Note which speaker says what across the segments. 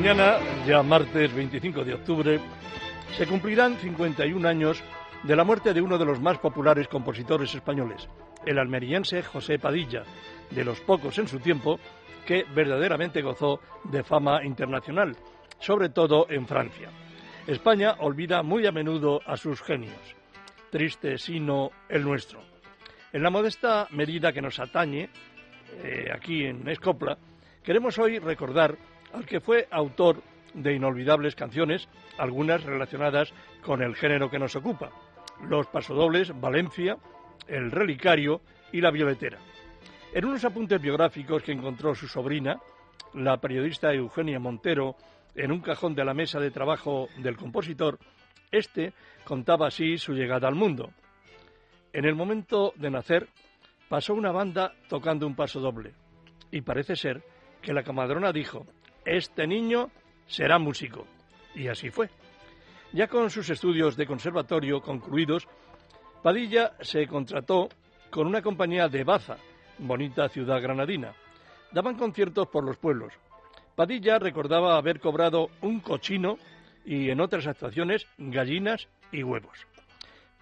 Speaker 1: Mañana, ya martes 25 de octubre, se cumplirán 51 años de la muerte de uno de los más populares compositores españoles, el almeriense José Padilla, de los pocos en su tiempo que verdaderamente gozó de fama internacional, sobre todo en Francia. España olvida muy a menudo a sus genios. Triste sino el nuestro. En la modesta medida que nos atañe, eh, aquí en Escopla, queremos hoy recordar al que fue autor de inolvidables canciones, algunas relacionadas con el género que nos ocupa, los pasodobles Valencia, el relicario y la violetera. En unos apuntes biográficos que encontró su sobrina, la periodista Eugenia Montero, en un cajón de la mesa de trabajo del compositor, este contaba así su llegada al mundo. En el momento de nacer, pasó una banda tocando un paso doble, y parece ser que la camadrona dijo, este niño será músico. Y así fue. Ya con sus estudios de conservatorio concluidos, Padilla se contrató con una compañía de Baza, bonita ciudad granadina. Daban conciertos por los pueblos. Padilla recordaba haber cobrado un cochino y en otras actuaciones gallinas y huevos.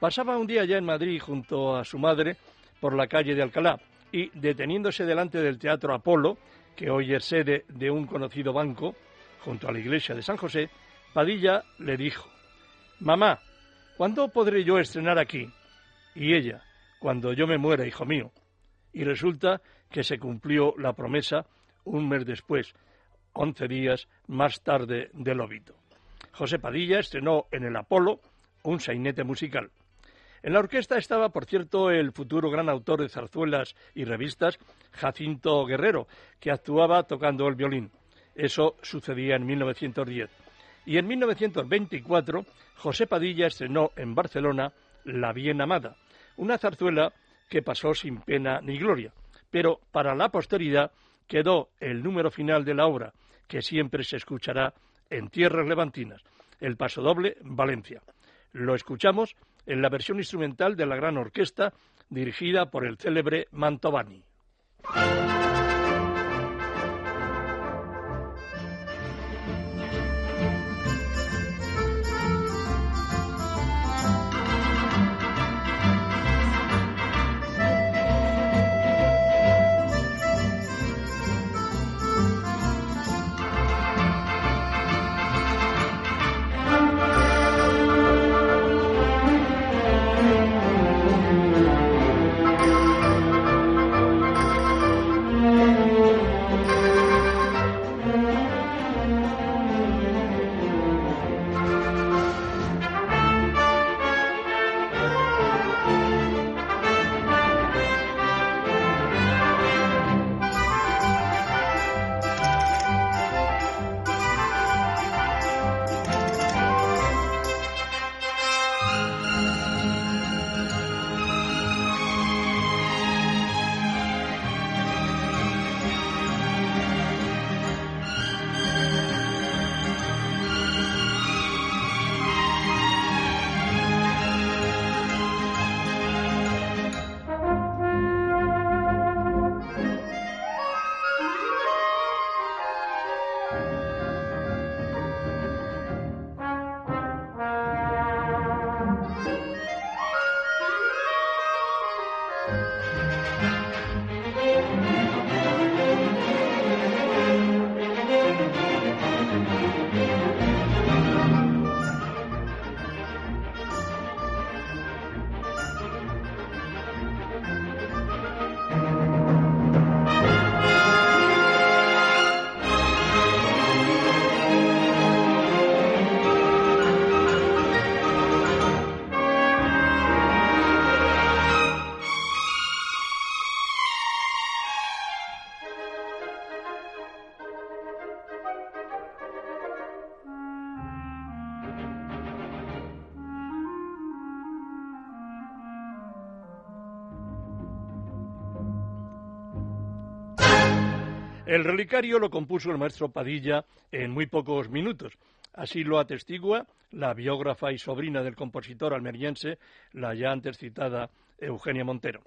Speaker 1: Pasaba un día ya en Madrid junto a su madre por la calle de Alcalá y, deteniéndose delante del Teatro Apolo, que hoy es sede de un conocido banco, junto a la iglesia de San José, Padilla le dijo, Mamá, ¿cuándo podré yo estrenar aquí? Y ella, cuando yo me muera, hijo mío. Y resulta que se cumplió la promesa un mes después, once días más tarde del óbito. José Padilla estrenó en el Apolo un sainete musical. En la orquesta estaba, por cierto, el futuro gran autor de zarzuelas y revistas, Jacinto Guerrero, que actuaba tocando el violín. Eso sucedía en 1910. Y en 1924, José Padilla estrenó en Barcelona La Bien Amada, una zarzuela que pasó sin pena ni gloria, pero para la posteridad quedó el número final de la obra, que siempre se escuchará en tierras levantinas, el paso doble Valencia. Lo escuchamos en la versión instrumental de la gran orquesta dirigida por el célebre Mantovani. El relicario lo compuso el maestro Padilla en muy pocos minutos. Así lo atestigua la biógrafa y sobrina del compositor almeriense, la ya antes citada Eugenia Montero.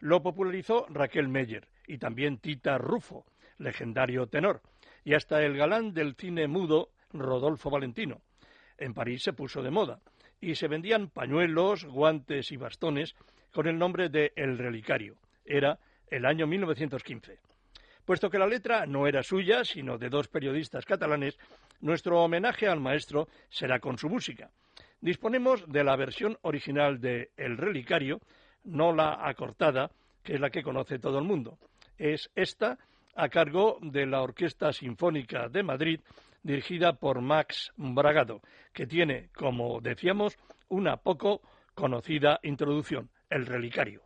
Speaker 1: Lo popularizó Raquel Meyer y también Tita Rufo, legendario tenor, y hasta el galán del cine mudo, Rodolfo Valentino. En París se puso de moda y se vendían pañuelos, guantes y bastones con el nombre de El Relicario. Era el año 1915. Puesto que la letra no era suya, sino de dos periodistas catalanes, nuestro homenaje al maestro será con su música. Disponemos de la versión original de El Relicario, no la acortada, que es la que conoce todo el mundo. Es esta a cargo de la Orquesta Sinfónica de Madrid, dirigida por Max Bragado, que tiene, como decíamos, una poco conocida introducción, el relicario.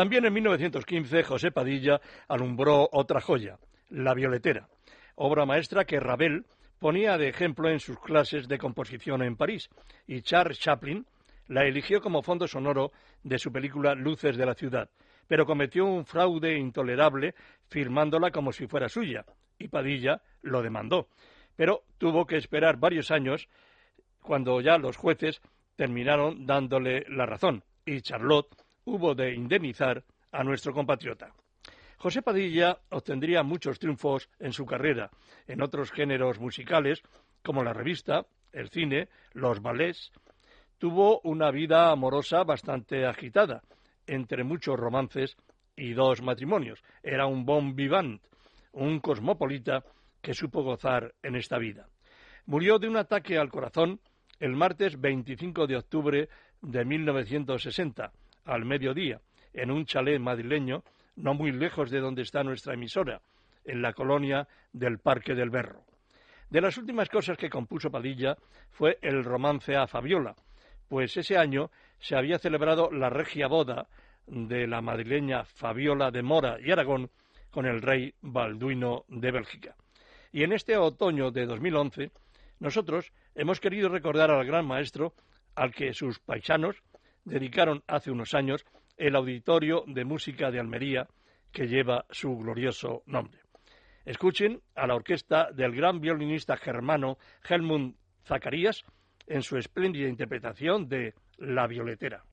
Speaker 1: También en 1915 José Padilla alumbró otra joya, La Violetera, obra maestra que Ravel ponía de ejemplo en sus clases de composición en París, y Charles Chaplin la eligió como fondo sonoro de su película Luces de la Ciudad, pero cometió un fraude intolerable firmándola como si fuera suya, y Padilla lo demandó. Pero tuvo que esperar varios años cuando ya los jueces terminaron dándole la razón, y Charlotte hubo de indemnizar a nuestro compatriota. José Padilla obtendría muchos triunfos en su carrera, en otros géneros musicales, como la revista, el cine, los ballets. Tuvo una vida amorosa bastante agitada, entre muchos romances y dos matrimonios. Era un bon vivant, un cosmopolita que supo gozar en esta vida. Murió de un ataque al corazón el martes 25 de octubre de 1960, al mediodía, en un chalet madrileño no muy lejos de donde está nuestra emisora, en la colonia del Parque del Berro. De las últimas cosas que compuso Padilla fue el romance a Fabiola, pues ese año se había celebrado la regia boda de la madrileña Fabiola de Mora y Aragón con el rey Balduino de Bélgica. Y en este otoño de 2011, nosotros hemos querido recordar al gran maestro al que sus paisanos dedicaron hace unos años el Auditorio de Música de Almería, que lleva su glorioso nombre. Escuchen a la orquesta del gran violinista germano Helmut Zacarías en su espléndida interpretación de La Violetera.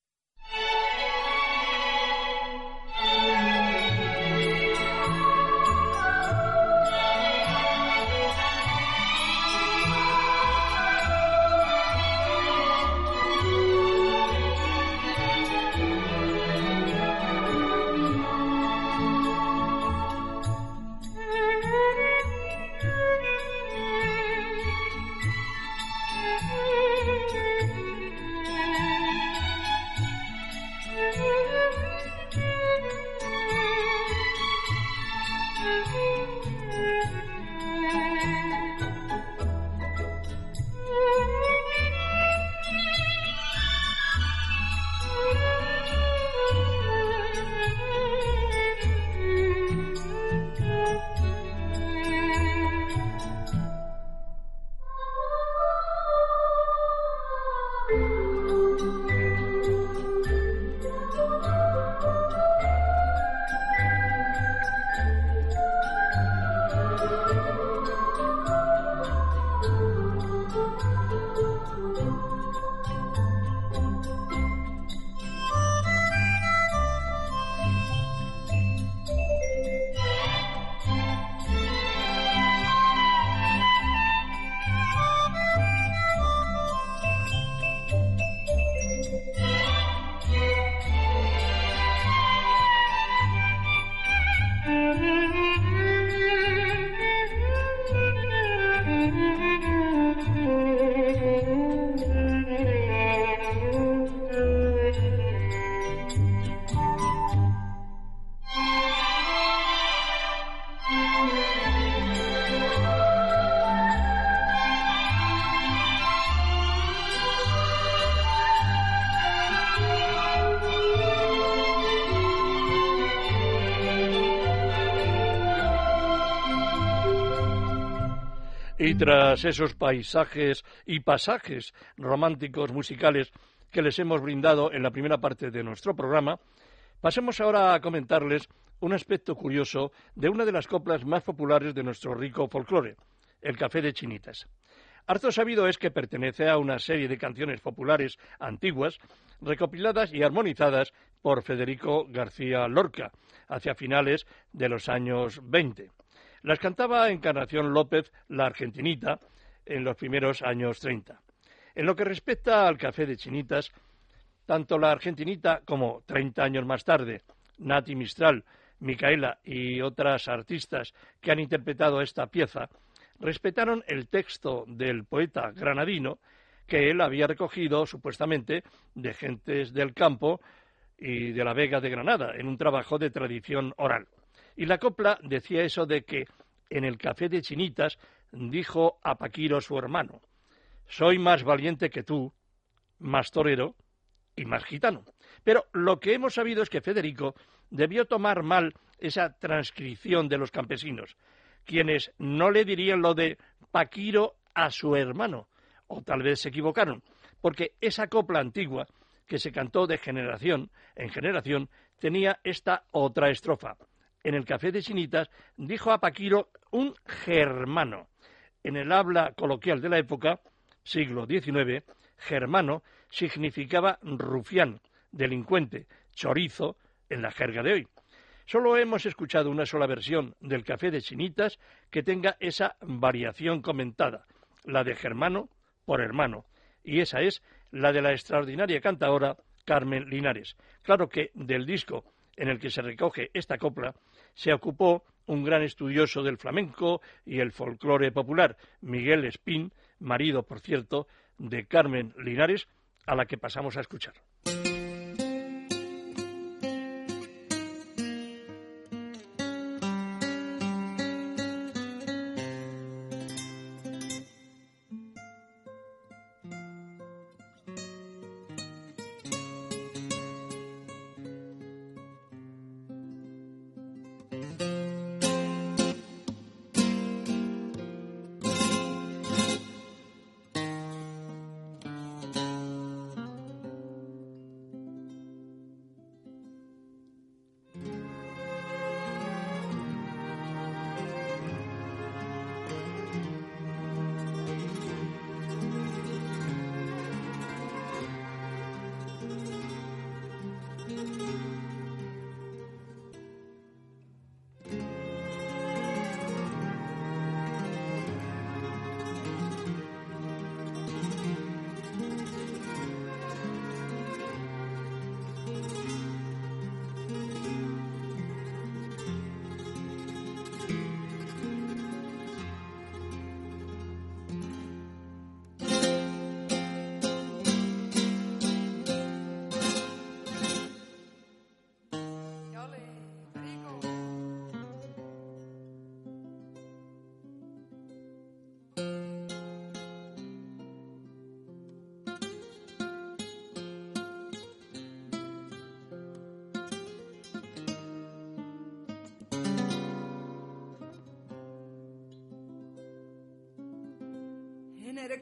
Speaker 1: Y tras esos paisajes y pasajes románticos musicales que les hemos brindado en la primera parte de nuestro programa, pasemos ahora a comentarles un aspecto curioso de una de las coplas más populares de nuestro rico folclore, el café de chinitas. Harto sabido es que pertenece a una serie de canciones populares antiguas, recopiladas y armonizadas por Federico García Lorca, hacia finales de los años 20. Las cantaba Encarnación López, la argentinita, en los primeros años 30. En lo que respecta al café de chinitas, tanto la argentinita como 30 años más tarde, Nati Mistral, Micaela y otras artistas que han interpretado esta pieza, respetaron el texto del poeta granadino que él había recogido supuestamente de gentes del campo y de la Vega de Granada en un trabajo de tradición oral. Y la copla decía eso de que en el café de Chinitas dijo a Paquiro su hermano, soy más valiente que tú, más torero y más gitano. Pero lo que hemos sabido es que Federico debió tomar mal esa transcripción de los campesinos, quienes no le dirían lo de Paquiro a su hermano, o tal vez se equivocaron, porque esa copla antigua que se cantó de generación en generación tenía esta otra estrofa en el café de Sinitas, dijo a Paquiro un germano. En el habla coloquial de la época, siglo XIX, germano significaba rufián, delincuente, chorizo en la jerga de hoy. Solo hemos escuchado una sola versión del café de Chinitas que tenga esa variación comentada, la de Germano por hermano, y esa es la de la extraordinaria cantadora Carmen Linares. Claro que del disco en el que se recoge esta copla se ocupó un gran estudioso del flamenco y el folclore popular, Miguel Espín, marido, por cierto, de Carmen Linares, a la que pasamos a escuchar.
Speaker 2: El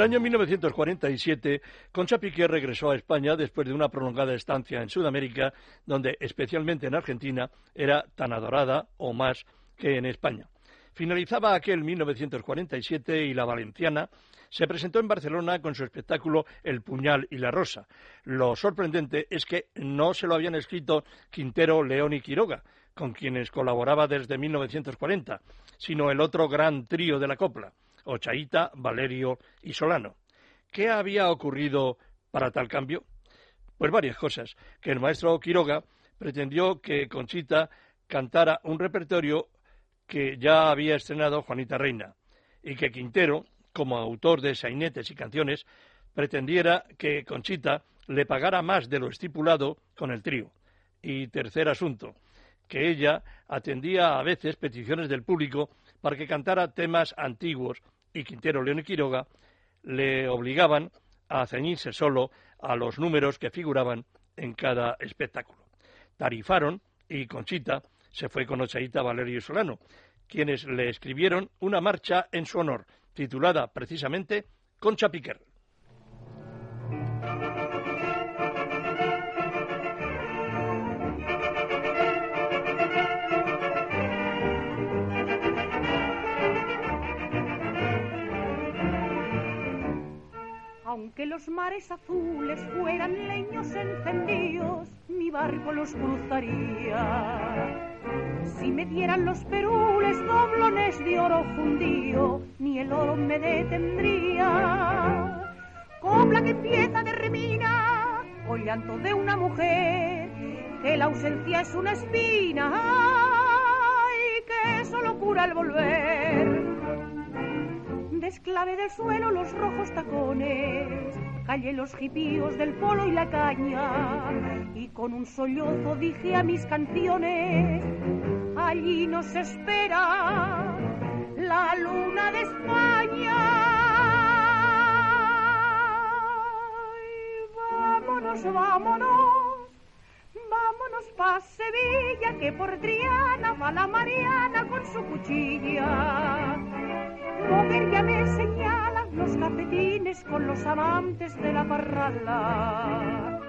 Speaker 2: El
Speaker 1: año 1947, Concha Piqué regresó a España después de una prolongada estancia en Sudamérica, donde, especialmente en Argentina, era tan adorada o más que en España. Finalizaba aquel 1947 y la valenciana se presentó en Barcelona con su espectáculo El puñal y la rosa. Lo sorprendente es que no se lo habían escrito Quintero, León y Quiroga, con quienes colaboraba desde 1940, sino el otro gran trío de la copla, Ochaíta, Valerio y Solano. ¿Qué había ocurrido para tal cambio? Pues varias cosas. Que el maestro Quiroga pretendió que Conchita cantara un repertorio que ya había estrenado Juanita Reina y que Quintero, como autor de sainetes y canciones, pretendiera que Conchita le pagara más de lo estipulado con el trío. Y tercer asunto, que ella atendía a veces peticiones del público para que cantara temas antiguos y Quintero, León y Quiroga le obligaban a ceñirse solo a los números que figuraban en cada espectáculo. Tarifaron y Conchita se fue con Ochaíta, Valerio Solano, quienes le escribieron una marcha en su honor, titulada precisamente Concha Piquer.
Speaker 3: Aunque los mares azules fueran leños encendidos, mi barco los cruzaría. Si me dieran los perules doblones de oro fundido, ni el oro me detendría. Copla que empieza de remina, o llanto de una mujer, que la ausencia es una espina, y que solo cura el volver desclave del suelo los rojos tacones, callé los jipíos del polo y la caña, y con un sollozo dije a mis canciones, allí nos espera la luna de España. vámonos, vámonos, vámonos pa' Sevilla, que por Triana va la Mariana con su cuchilla Mujer ya me señala los cafetines con los amantes de la parrala.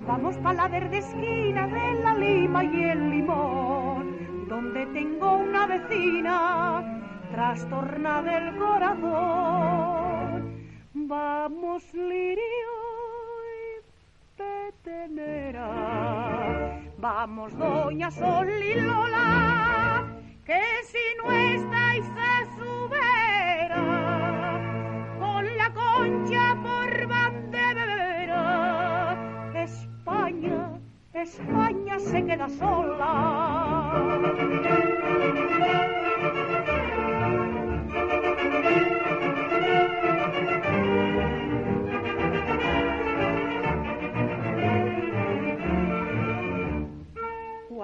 Speaker 3: Vamos pa' la verde esquina de la lima y el limón, donde tengo una vecina trastorna del corazón. Vamos, Lirio y Petenera. Vamos, Doña Sol y Lola, que si no estáis a su concha por bandera. España, España se queda sola.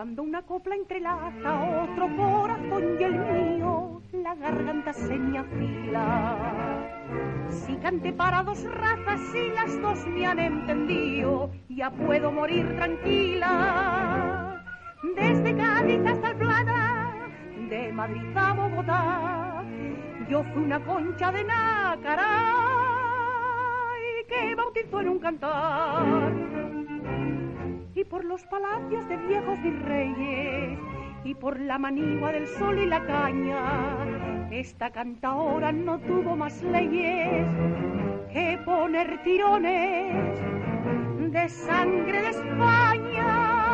Speaker 3: Cuando una copla entrelaza otro corazón y el mío, la garganta se me afila. Si cante para dos razas y las dos me han entendido, ya puedo morir tranquila. Desde Cádiz hasta el Plata, de Madrid a Bogotá, yo fui una concha de nácara y que bautizó en un cantar y por los palacios de viejos virreyes y por la manigua del sol y la caña. Esta cantaora no tuvo más leyes que poner tirones de sangre de España.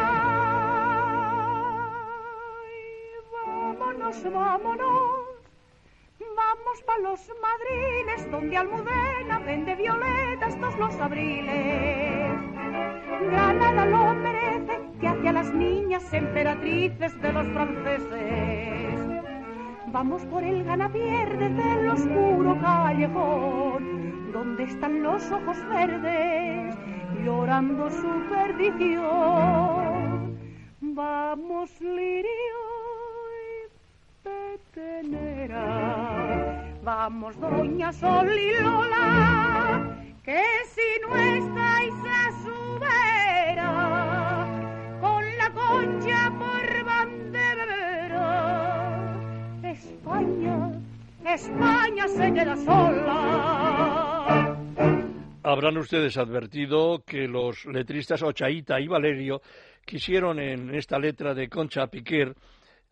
Speaker 3: vámonos, vámonos, vamos pa' los madriles donde Almudena vende violetas todos los abriles Granada lo merece, que hacia las niñas emperatrices de los franceses. Vamos por el ganapierde del oscuro callejón, donde están los ojos verdes llorando su perdición. Vamos, Lirio y Petenera, vamos, Doña Sol y Lola, que si no estáis a su con la concha por. España, España se queda sola.
Speaker 1: Habrán ustedes advertido que los letristas Ochaíta y Valerio quisieron en esta letra de Concha Piquer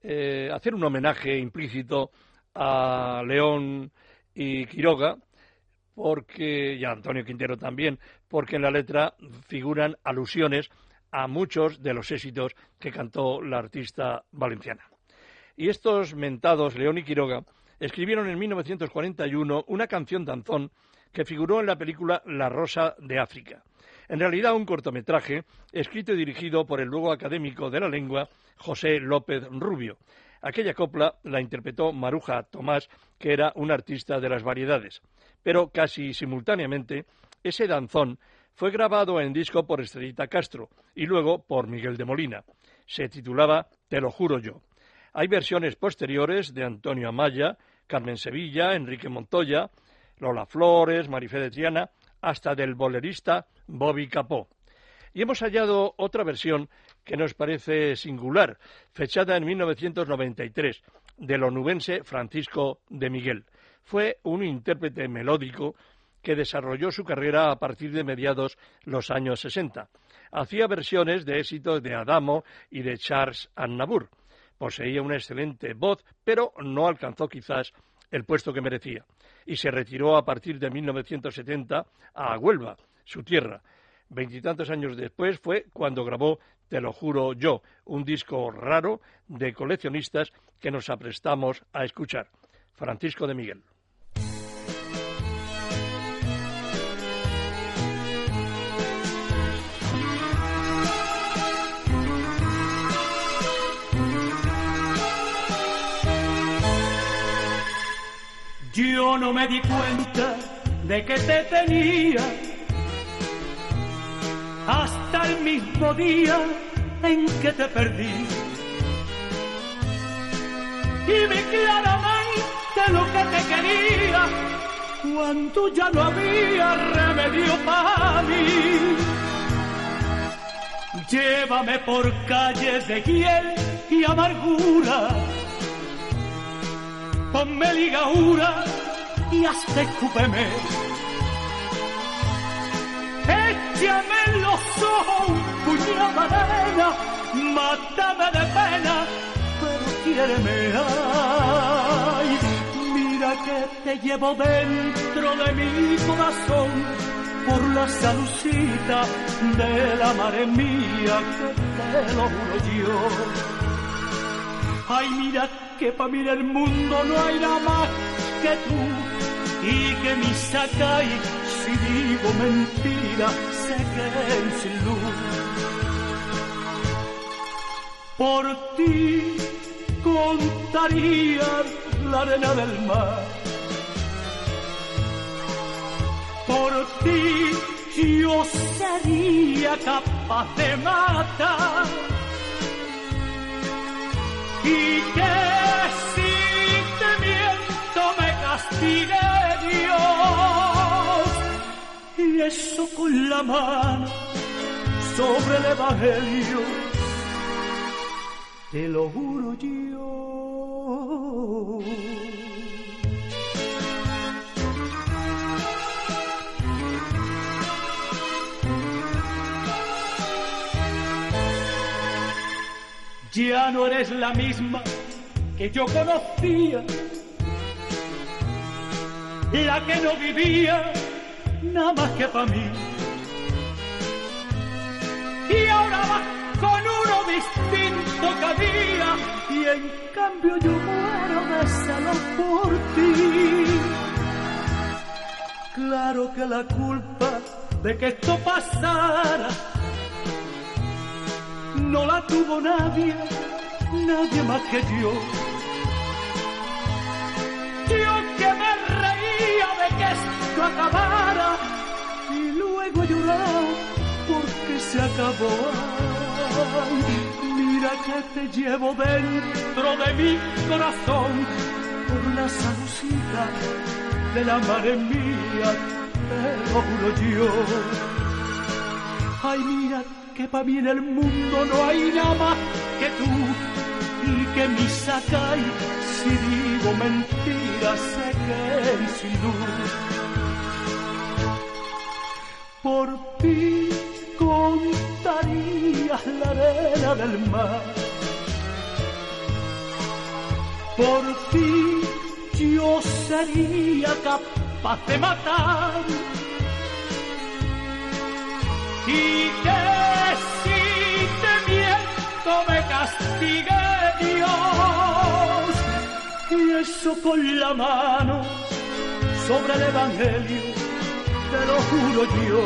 Speaker 1: eh, hacer un homenaje implícito a León y Quiroga, porque, y a Antonio Quintero también, porque en la letra figuran alusiones a muchos de los éxitos que cantó la artista valenciana. Y estos mentados, León y Quiroga, escribieron en 1941 una canción danzón que figuró en la película La Rosa de África. En realidad, un cortometraje escrito y dirigido por el luego académico de la lengua José López Rubio. Aquella copla la interpretó Maruja Tomás, que era un artista de las variedades. Pero casi simultáneamente, ese danzón fue grabado en disco por Estrellita Castro y luego por Miguel de Molina. Se titulaba Te lo juro yo. Hay versiones posteriores de Antonio Amaya, Carmen Sevilla, Enrique Montoya, Lola Flores, Marifé de Triana, hasta del bolerista Bobby Capó. Y hemos hallado otra versión que nos parece singular, fechada en 1993, del onubense Francisco de Miguel. Fue un intérprete melódico que desarrolló su carrera a partir de mediados los años 60. Hacía versiones de éxitos de Adamo y de Charles Aznavour. Poseía una excelente voz, pero no alcanzó quizás el puesto que merecía. Y se retiró a partir de 1970 a Huelva, su tierra. Veintitantos años después fue cuando grabó Te lo juro yo, un disco raro de coleccionistas que nos aprestamos a escuchar. Francisco de Miguel.
Speaker 4: Yo no me di cuenta de que te tenía hasta el mismo día en que te perdí. Y vi claramente lo que te quería cuando ya no había remedio para mí. Llévame por calles de hiel y amargura ponme ligaura y hasta escúpeme. Échame en los ojos un puñado de mátame de pena, pero quiéreme. Ay, mira que te llevo dentro de mi corazón por la salucita de la madre mía que te lo juro yo. Ay, mira que para mí el mundo no hay nada más que tú y que mi sacai, si digo mentira, se queden sin luz. Por ti contaría la arena del mar. Por ti yo sería capaz de matar y que si te miento me castigue Dios y eso con la mano sobre el Evangelio te lo juro yo. Ya no eres la misma que yo conocía, la que no vivía nada más que para mí. Y ahora vas con uno distinto cada día, y en cambio yo muero de celos por ti. Claro que la culpa de que esto pasara no la tuvo nadie, nadie más que yo. Yo que me reía de que esto acabara y luego llorar porque se acabó. Mira que te llevo dentro de mi corazón por la salucita de la madre mía, te lo juro yo. Ay, mira que para mí en el mundo no hay nada más que tú y que mi sacai, si digo mentiras, se queden sin luz. Por ti contarías la arena del mar por ti yo sería capaz de matar. Y que castigue Dios. Y eso con la mano sobre el Evangelio, te lo juro yo.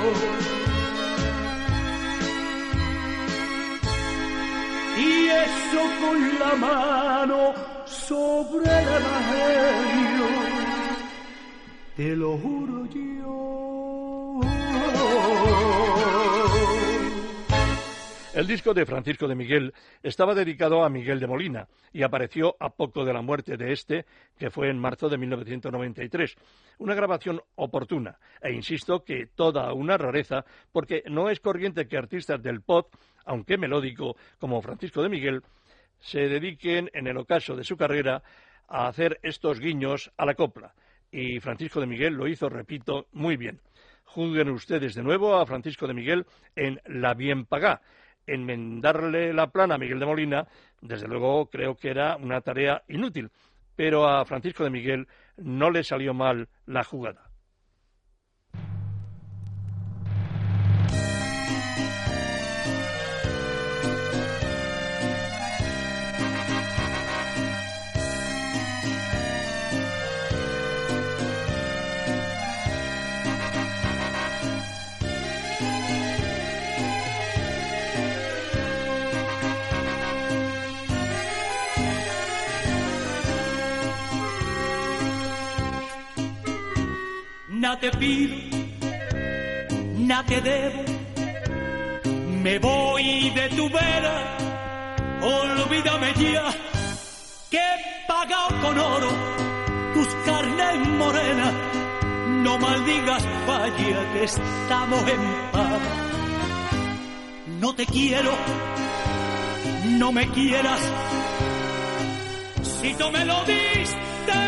Speaker 4: Y eso con la mano sobre el Evangelio, te lo juro yo.
Speaker 1: El disco de Francisco de Miguel estaba dedicado a Miguel de Molina y apareció a poco de la muerte de este, que fue en marzo de 1993. Una grabación oportuna, e insisto que toda una rareza, porque no es corriente que artistas del pop, aunque melódico, como Francisco de Miguel, se dediquen, en el ocaso de su carrera, a hacer estos guiños a la copla. Y Francisco de Miguel lo hizo, repito, muy bien. Juzguen ustedes de nuevo a Francisco de Miguel en La Bien Pagá. Enmendarle la plana a Miguel de Molina, desde luego creo que era una tarea inútil, pero a Francisco de Miguel no le salió mal la jugada.
Speaker 4: Nada te pido, nada te debo. Me voy de tu vera, olvídame ya que he pagado con oro tus carnes morenas. No maldigas, vaya que estamos en paz. No te quiero, no me quieras. Si tú me lo diste,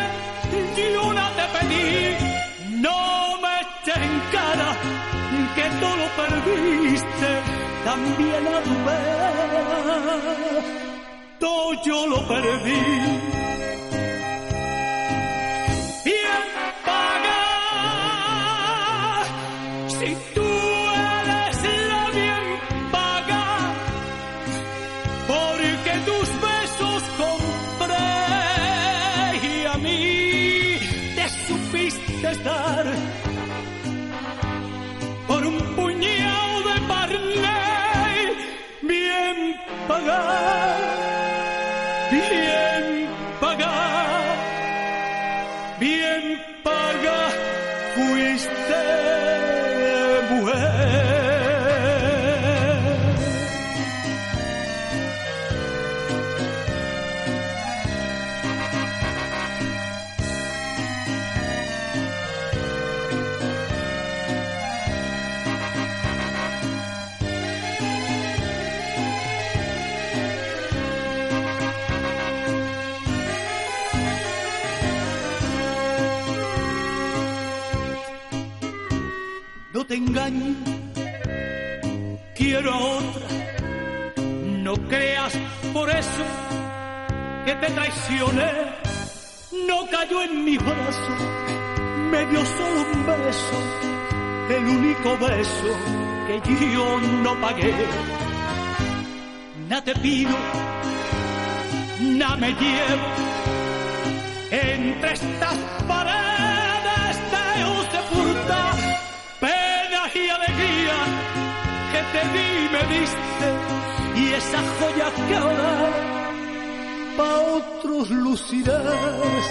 Speaker 4: yo no te pedí no me eches en cara que tú lo perdiste, también a tu vez, todo yo lo perdí. Bien otra. No creas por eso que te traicioné. No cayó en mi brazo, me dio solo un beso, el único beso que yo no pagué. Nada te pido, nada me llevo entre estas paredes te di me diste y esa joya que ahora pa' otros lucirás.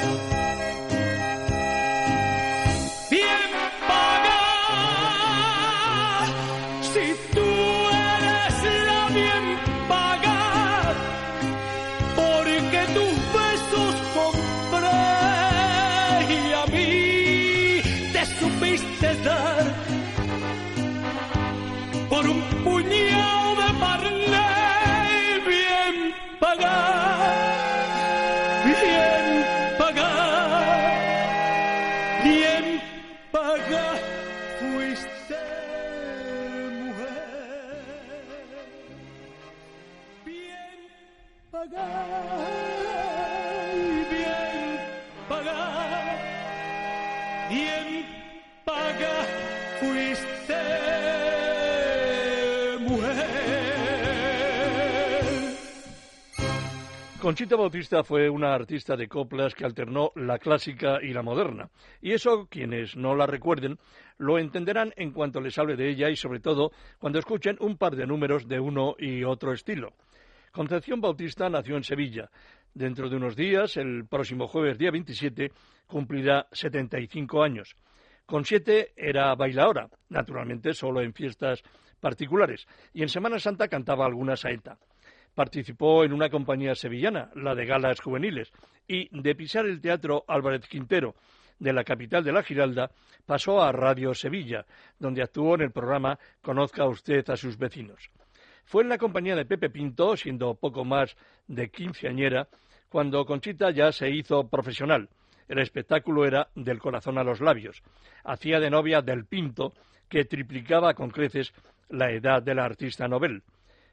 Speaker 1: Conchita Bautista fue una artista de coplas que alternó la clásica y la moderna. Y eso, quienes no la recuerden, lo entenderán en cuanto les hable de ella y sobre todo cuando escuchen un par de números de uno y otro estilo. Concepción Bautista nació en Sevilla. Dentro de unos días, el próximo jueves día 27, cumplirá 75 años. Con siete era bailaora, naturalmente solo en fiestas particulares, y en Semana Santa cantaba alguna saeta. Participó en una compañía sevillana, la de Galas Juveniles, y de pisar el Teatro Álvarez Quintero de la capital de la Giralda, pasó a Radio Sevilla, donde actuó en el programa Conozca usted a sus vecinos. Fue en la compañía de Pepe Pinto, siendo poco más de quinceañera, cuando Conchita ya se hizo profesional. El espectáculo era del corazón a los labios. Hacía de novia del Pinto, que triplicaba con creces la edad de la artista novel.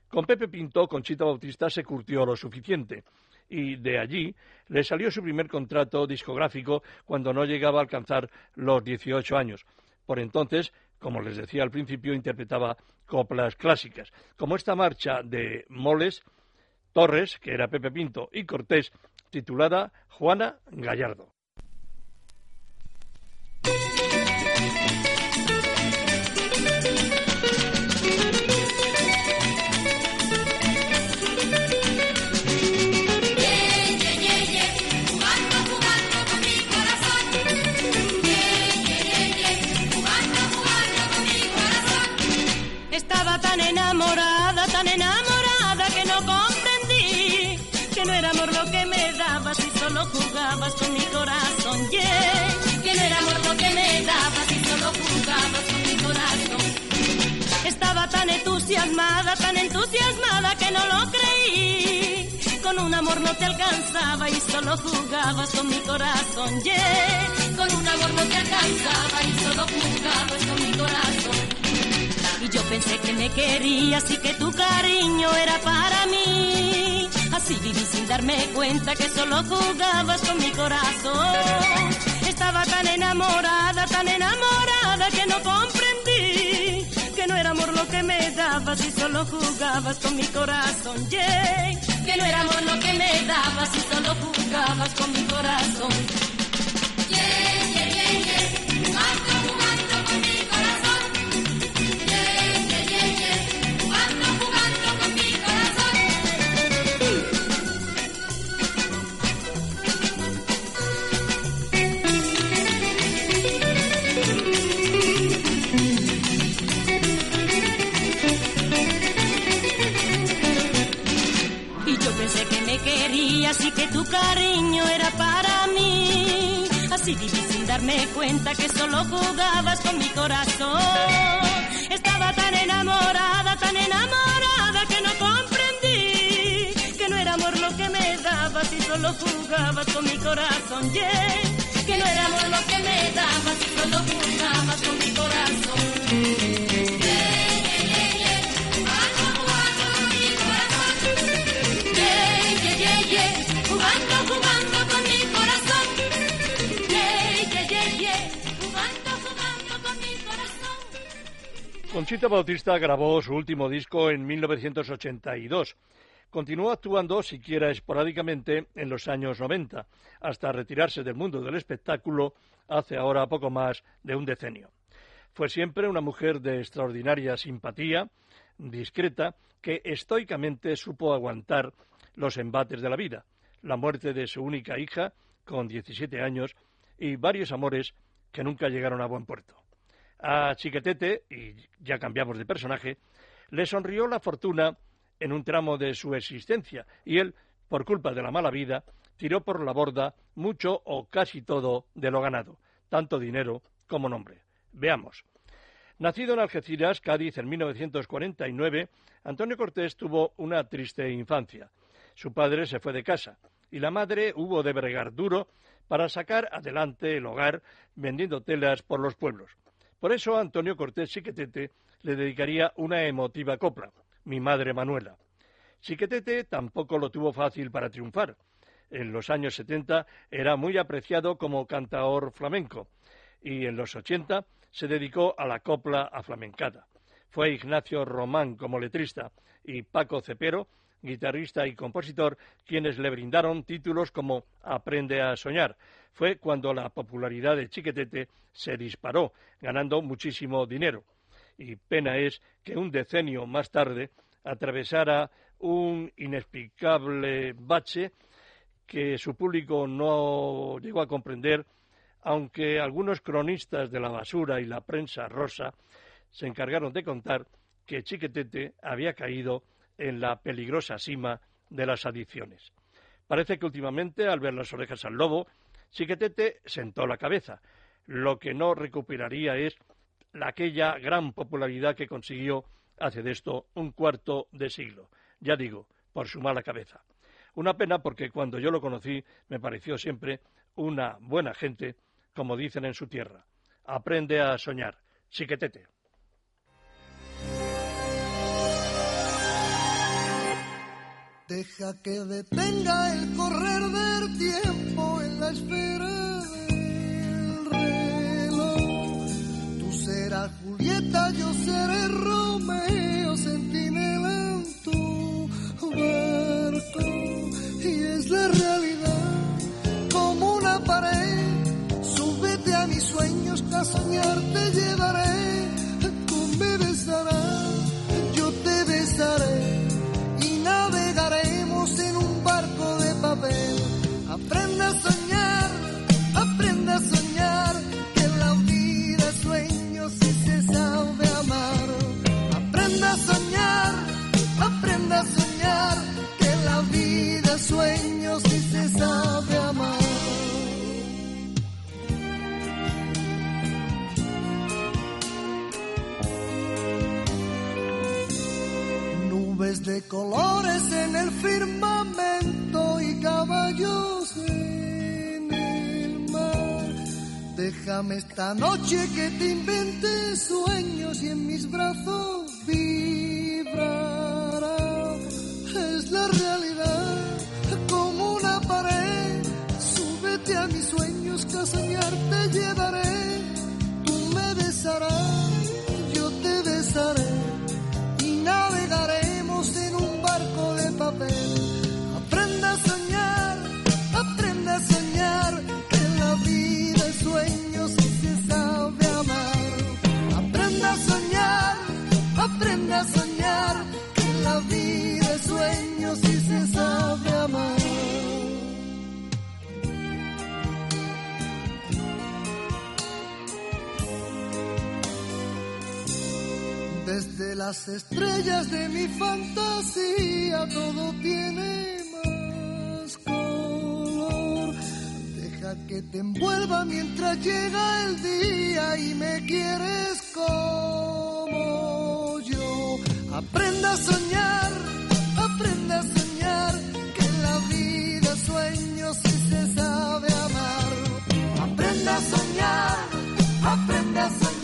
Speaker 1: Con Pepe Pinto, Conchita Bautista se curtió lo suficiente y de allí le salió su primer contrato discográfico cuando no llegaba a alcanzar los 18 años. Por entonces, como les decía al principio, interpretaba coplas clásicas, como esta marcha de Moles, Torres, que era Pepe Pinto, y Cortés, titulada Juana Gallardo.
Speaker 5: Con mi corazón, yeah. Que no era amor lo que me dabas y solo jugabas con mi corazón. Estaba tan entusiasmada, tan entusiasmada que no lo creí. Con un amor no te alcanzaba y solo jugabas con mi corazón, yeah. Con un amor no te alcanzaba y solo jugabas con mi corazón. Y yo pensé que me querías y que tu cariño era para mí. Así viví sin darme cuenta que solo jugabas con mi corazón. Estaba tan enamorada, tan enamorada que no comprendí que no era amor lo que me dabas y solo jugabas con mi corazón. Que no era amor lo que me dabas y solo jugabas con mi corazón. Así que tu cariño era para mí. Así viví sin darme cuenta que solo jugabas con mi corazón. Estaba tan enamorada, tan enamorada que no comprendí que no era amor lo que me dabas y solo jugabas con mi corazón. Yeah. Que no era amor lo que me dabas y solo jugabas con mi corazón.
Speaker 1: Conchita Bautista grabó su último disco en 1982. Continuó actuando, siquiera esporádicamente, en los años 90, hasta retirarse del mundo del espectáculo hace ahora poco más de un decenio. Fue siempre una mujer de extraordinaria simpatía, discreta, que estoicamente supo aguantar los embates de la vida, la muerte de su única hija, con 17 años, y varios amores que nunca llegaron a buen puerto. A Chiquetete, y ya cambiamos de personaje, le sonrió la fortuna en un tramo de su existencia y él, por culpa de la mala vida, tiró por la borda mucho o casi todo de lo ganado, tanto dinero como nombre. Veamos. Nacido en Algeciras, Cádiz, en 1949, Antonio Cortés tuvo una triste infancia. Su padre se fue de casa y la madre hubo de bregar duro para sacar adelante el hogar vendiendo telas por los pueblos. Por eso Antonio Cortés Chiquetete le dedicaría una emotiva copla, Mi Madre Manuela. Chiquetete tampoco lo tuvo fácil para triunfar. En los años 70 era muy apreciado como cantaor flamenco y en los 80 se dedicó a la copla aflamencada. Fue Ignacio Román como letrista y Paco Cepero guitarrista y compositor, quienes le brindaron títulos como Aprende a soñar. Fue cuando la popularidad de Chiquetete se disparó, ganando muchísimo dinero. Y pena es que un decenio más tarde atravesara un inexplicable bache que su público no llegó a comprender, aunque algunos cronistas de la basura y la prensa rosa se encargaron de contar que Chiquetete había caído en la peligrosa cima de las adicciones. Parece que últimamente, al ver las orejas al lobo, Chiquetete sentó la cabeza. Lo que no recuperaría es aquella gran popularidad que consiguió hace de esto un cuarto de siglo. Ya digo, por su mala cabeza. Una pena porque cuando yo lo conocí me pareció siempre una buena gente, como dicen en su tierra. Aprende a soñar. Chiquetete.
Speaker 6: Deja que detenga el correr del tiempo esta noche que te invente sueños y en las estrellas de mi fantasía todo tiene más color. Deja que te envuelva mientras llega el día y me quieres como yo. Aprenda a soñar, aprenda a soñar, que la vida sueño si se sabe amar. Aprenda a soñar, aprenda a soñar,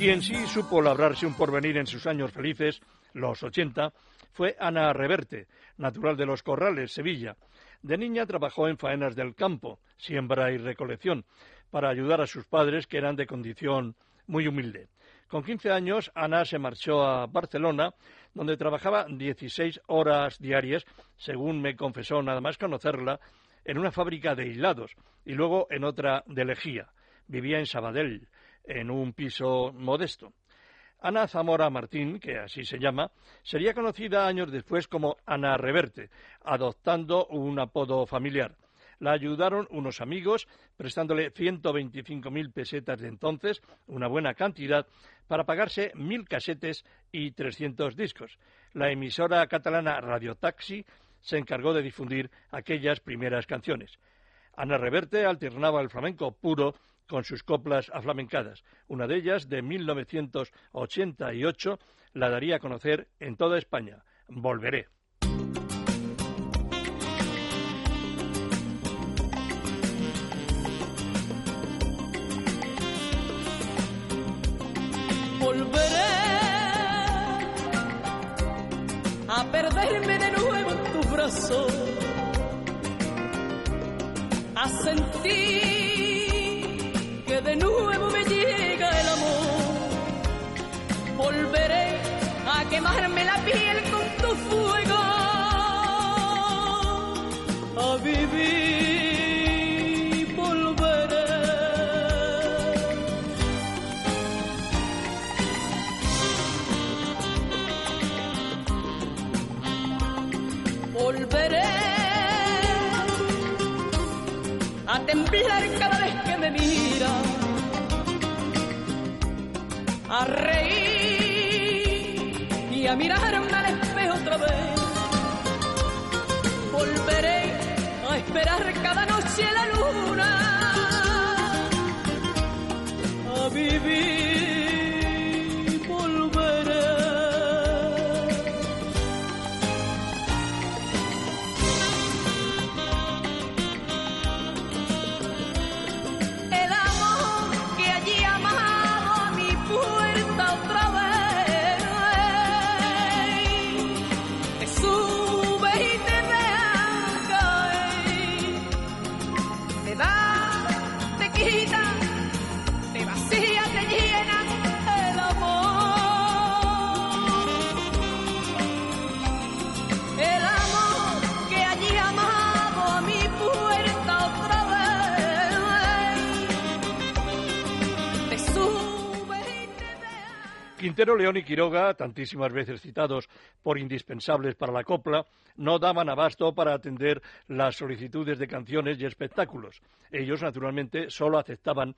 Speaker 1: Quien sí supo labrarse un porvenir en sus años felices, los 80, fue Ana Reverte, natural de Los Corrales, Sevilla. De niña trabajó en faenas del campo, siembra y recolección, para ayudar a sus padres que eran de condición muy humilde. Con 15 años, Ana se marchó a Barcelona, donde trabajaba 16 horas diarias, según me confesó nada más conocerla, en una fábrica de hilados y luego en otra de lejía. Vivía en Sabadell, en un piso modesto. Ana Zamora Martín, que así se llama, sería conocida años después como Ana Reverte, adoptando un apodo familiar. La ayudaron unos amigos, prestándole 125.000 pesetas de entonces, una buena cantidad, para pagarse mil casetes y 300 discos. La emisora catalana Radio Taxi se encargó de difundir aquellas primeras canciones. Ana Reverte alternaba el flamenco puro con sus coplas aflamencadas. Una de ellas, de 1988, la daría a conocer en toda España. Volveré.
Speaker 7: volveré a perderme de nuevo en tu brazo, a sentir que de nuevo me llega el amor. Volveré a quemar
Speaker 4: quemarme la piel con tu fuego. A vivir mirarme al espejo otra vez. Volveré a esperar cada noche la luna, a vivir
Speaker 8: Quintero, León y Quiroga, tantísimas veces citados por indispensables para la copla, no daban abasto para atender las solicitudes de canciones y espectáculos. Ellos, naturalmente, solo aceptaban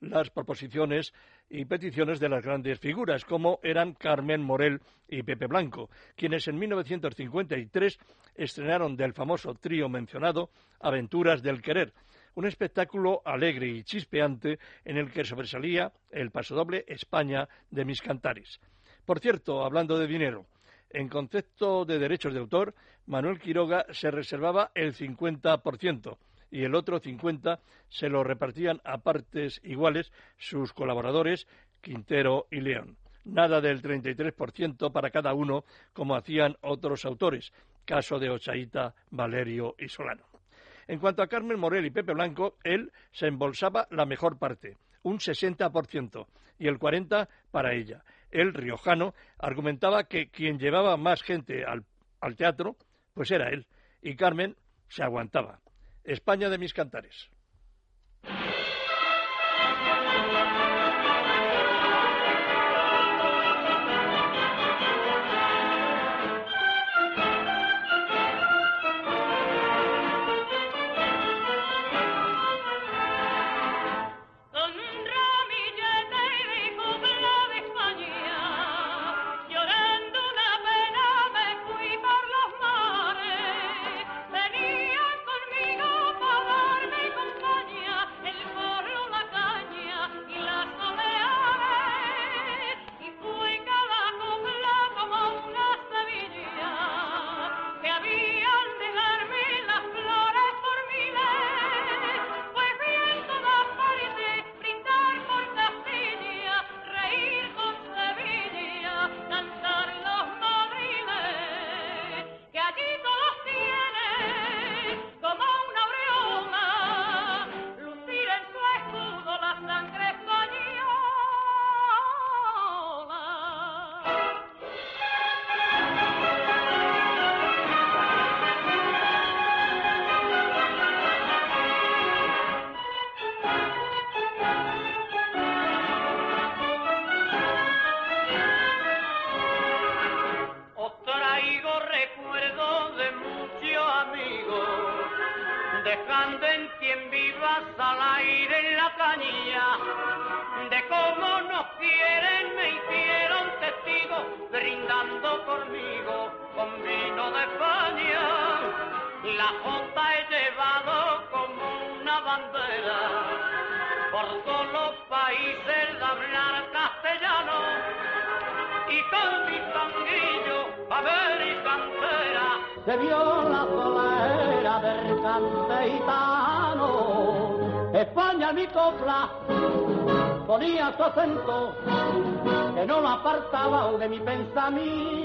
Speaker 8: las proposiciones y peticiones de las grandes figuras, como eran Carmen Morel y Pepe Blanco, quienes en 1953 estrenaron del famoso trío mencionado Aventuras del Querer, un espectáculo alegre y chispeante en el que sobresalía el pasodoble España de mis cantares. Por cierto, hablando de dinero, en concepto de derechos de autor, Manuel Quiroga se reservaba el 50% y el otro 50% se lo repartían a partes iguales sus colaboradores Quintero y León. Nada del 33% para cada uno como hacían otros autores, caso de Ochaíta, Valerio y Solano. En cuanto a Carmen Morel y Pepe Blanco, él se embolsaba la mejor parte, un 60%, y el 40% para ella. El riojano argumentaba que quien llevaba más gente al, al teatro, pues era él, y Carmen se aguantaba. España de mis cantares.
Speaker 9: Apartaba de mi pensamiento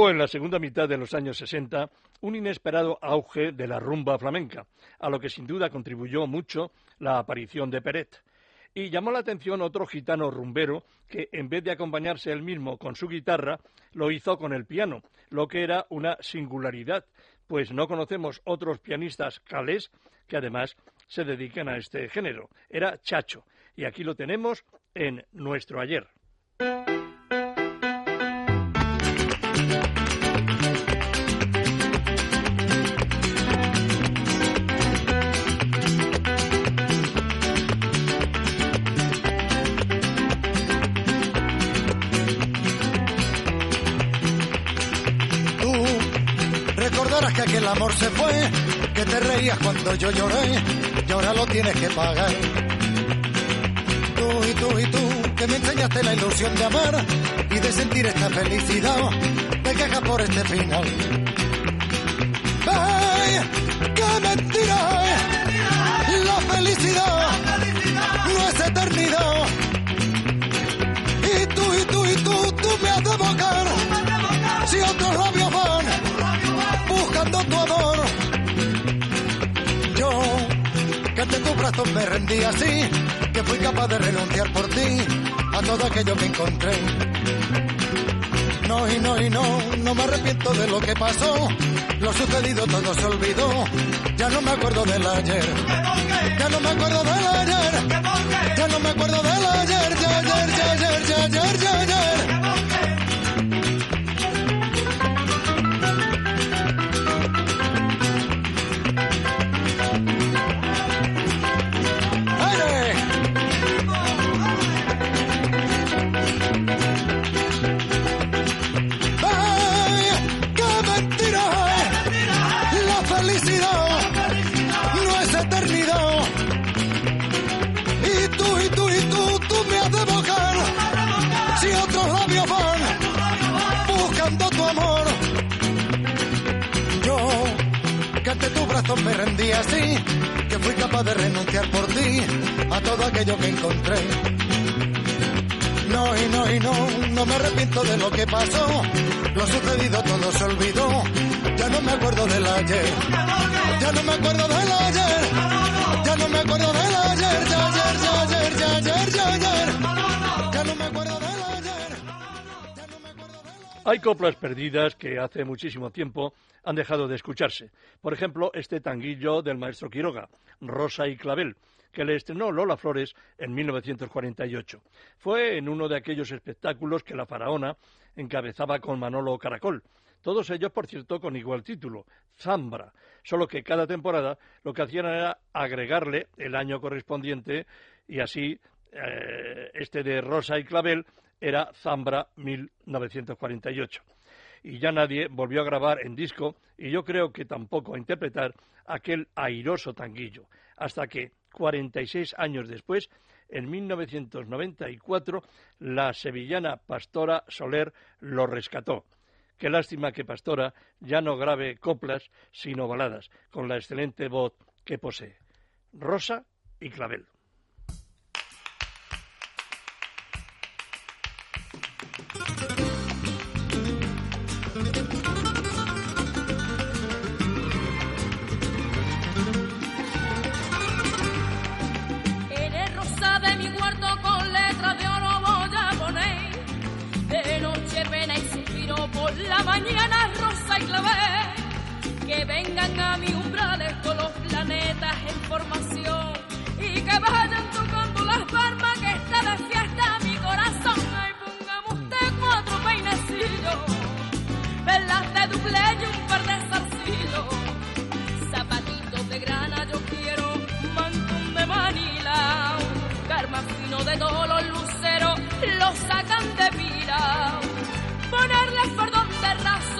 Speaker 1: Hubo en la segunda mitad de los años 60 un inesperado auge de la rumba flamenca, a lo que sin duda contribuyó mucho la aparición de Peret. Y llamó la atención otro gitano rumbero que, en vez de acompañarse él mismo con su guitarra, lo hizo con el piano, lo que era una singularidad, pues no conocemos otros pianistas calés que además se dediquen a este género. Era Chacho, y aquí lo tenemos en nuestro ayer.
Speaker 10: Amor se fue, que te reías cuando yo lloré, y ahora lo tienes que pagar. Tú y tú y tú, que me enseñaste la ilusión de amar y de sentir esta felicidad, te quejas por este final. ¡Ay, qué mentira! La felicidad no es eternidad. Y tú y tú y tú, tú me has de evocar ante tus brazos me rendí así, que fui capaz de renunciar por ti a todo aquello que encontré. No y no y no, no me arrepiento de lo que pasó. Lo sucedido todo se olvidó. Ya no me acuerdo del ayer. Ya no me acuerdo del ayer. Ya no me acuerdo del ayer. Ya ayer, ya
Speaker 1: Hay coplas perdidas que hace muchísimo tiempo han dejado de escucharse. Por ejemplo, este tanguillo del maestro Quiroga, Rosa y Clavel, que le estrenó Lola Flores en 1948. Fue en uno de aquellos espectáculos que la faraona encabezaba con Manolo Caracol. Todos ellos, por cierto, con igual título, Zambra, solo que cada temporada lo que hacían era agregarle el año correspondiente y así eh, este de Rosa y Clavel era Zambra 1948 y ya nadie volvió a grabar en disco y yo creo que tampoco a interpretar aquel airoso tanguillo, hasta que 46 años después, en 1994, la sevillana Pastora Soler lo rescató. Qué lástima que Pastora ya no grabe coplas, sino baladas, con la excelente voz que posee. Rosa y Clavel.
Speaker 4: Karma fino de todos los luceros, los sacan de pira, ponerle cordón de raso,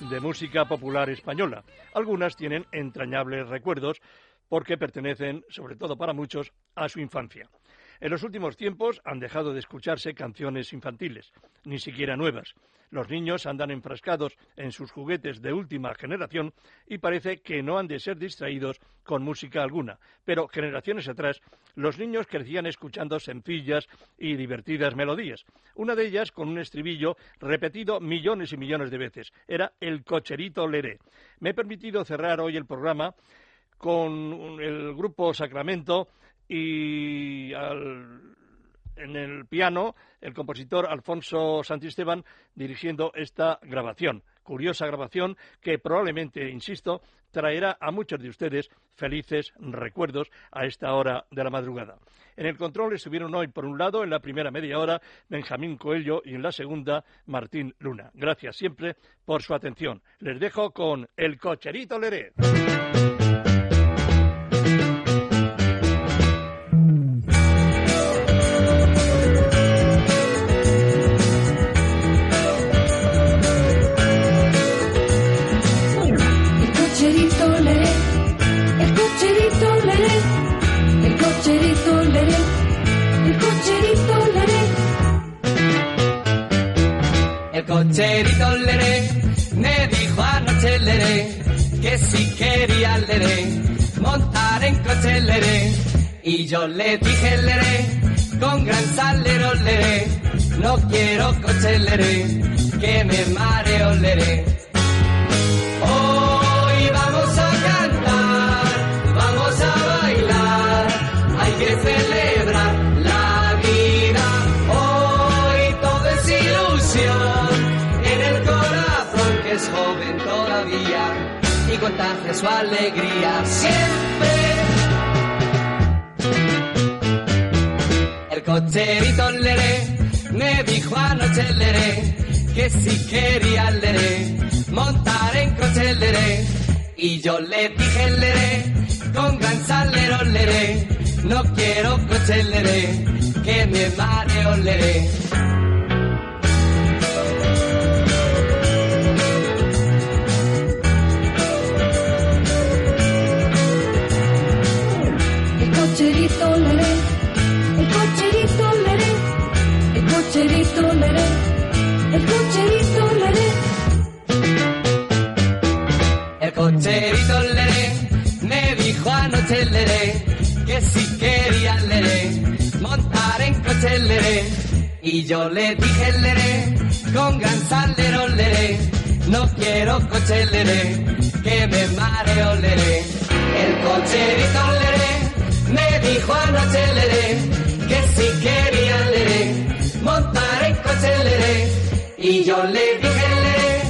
Speaker 4: de
Speaker 1: música popular española. Algunas tienen entrañables recuerdos porque pertenecen, sobre todo para muchos, a su infancia. En los últimos tiempos han dejado de escucharse canciones infantiles, ni siquiera nuevas. Los niños andan enfrascados en sus juguetes de última generación y parece que no han de ser distraídos con música alguna. Pero generaciones atrás, los niños crecían escuchando sencillas y divertidas melodías. Una de ellas con un estribillo repetido millones y millones de veces. Era el cocherito leré. Me he permitido cerrar hoy el programa con el grupo Sacramento y al- en el piano el compositor Alfonso Santisteban dirigiendo esta grabación. Curiosa grabación que probablemente, insisto, traerá a muchos de ustedes felices recuerdos a esta hora de la madrugada. En el control estuvieron hoy, por un lado, en la primera media hora, Benjamín Coello y en la segunda, Martín Luna. Gracias siempre por su atención. Les dejo con El Cocherito Leré.
Speaker 11: El cocherito leré
Speaker 12: me dijo anoche leré que si quería leré montar en coche leré. Y yo le dije leré con gran salero leré no quiero coche leré que me mareo contagia su alegría. Siempre. El cocherito leré me dijo anoche leré que si quería leré montar en coche leré. Y yo le dije leré con gran salero leré no quiero coche leré que me mareo leré
Speaker 11: cocherito leré, el cocherito leré, el cocherito leré, el cocherito leré.
Speaker 12: El cocherito leré me dijo anoche leré que si quería leré montar en coche leré y yo le dije leré con gran salero leré no quiero coche leré que me mareo leré el cocherito leré me dijo anoche Leré que si quería Leré montar en coche Y yo le dije Leré,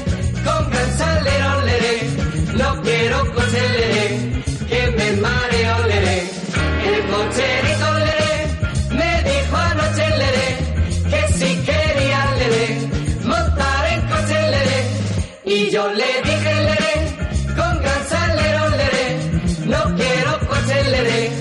Speaker 12: con gran Leré, no quiero coche Leré, que me mareo Leré. El coche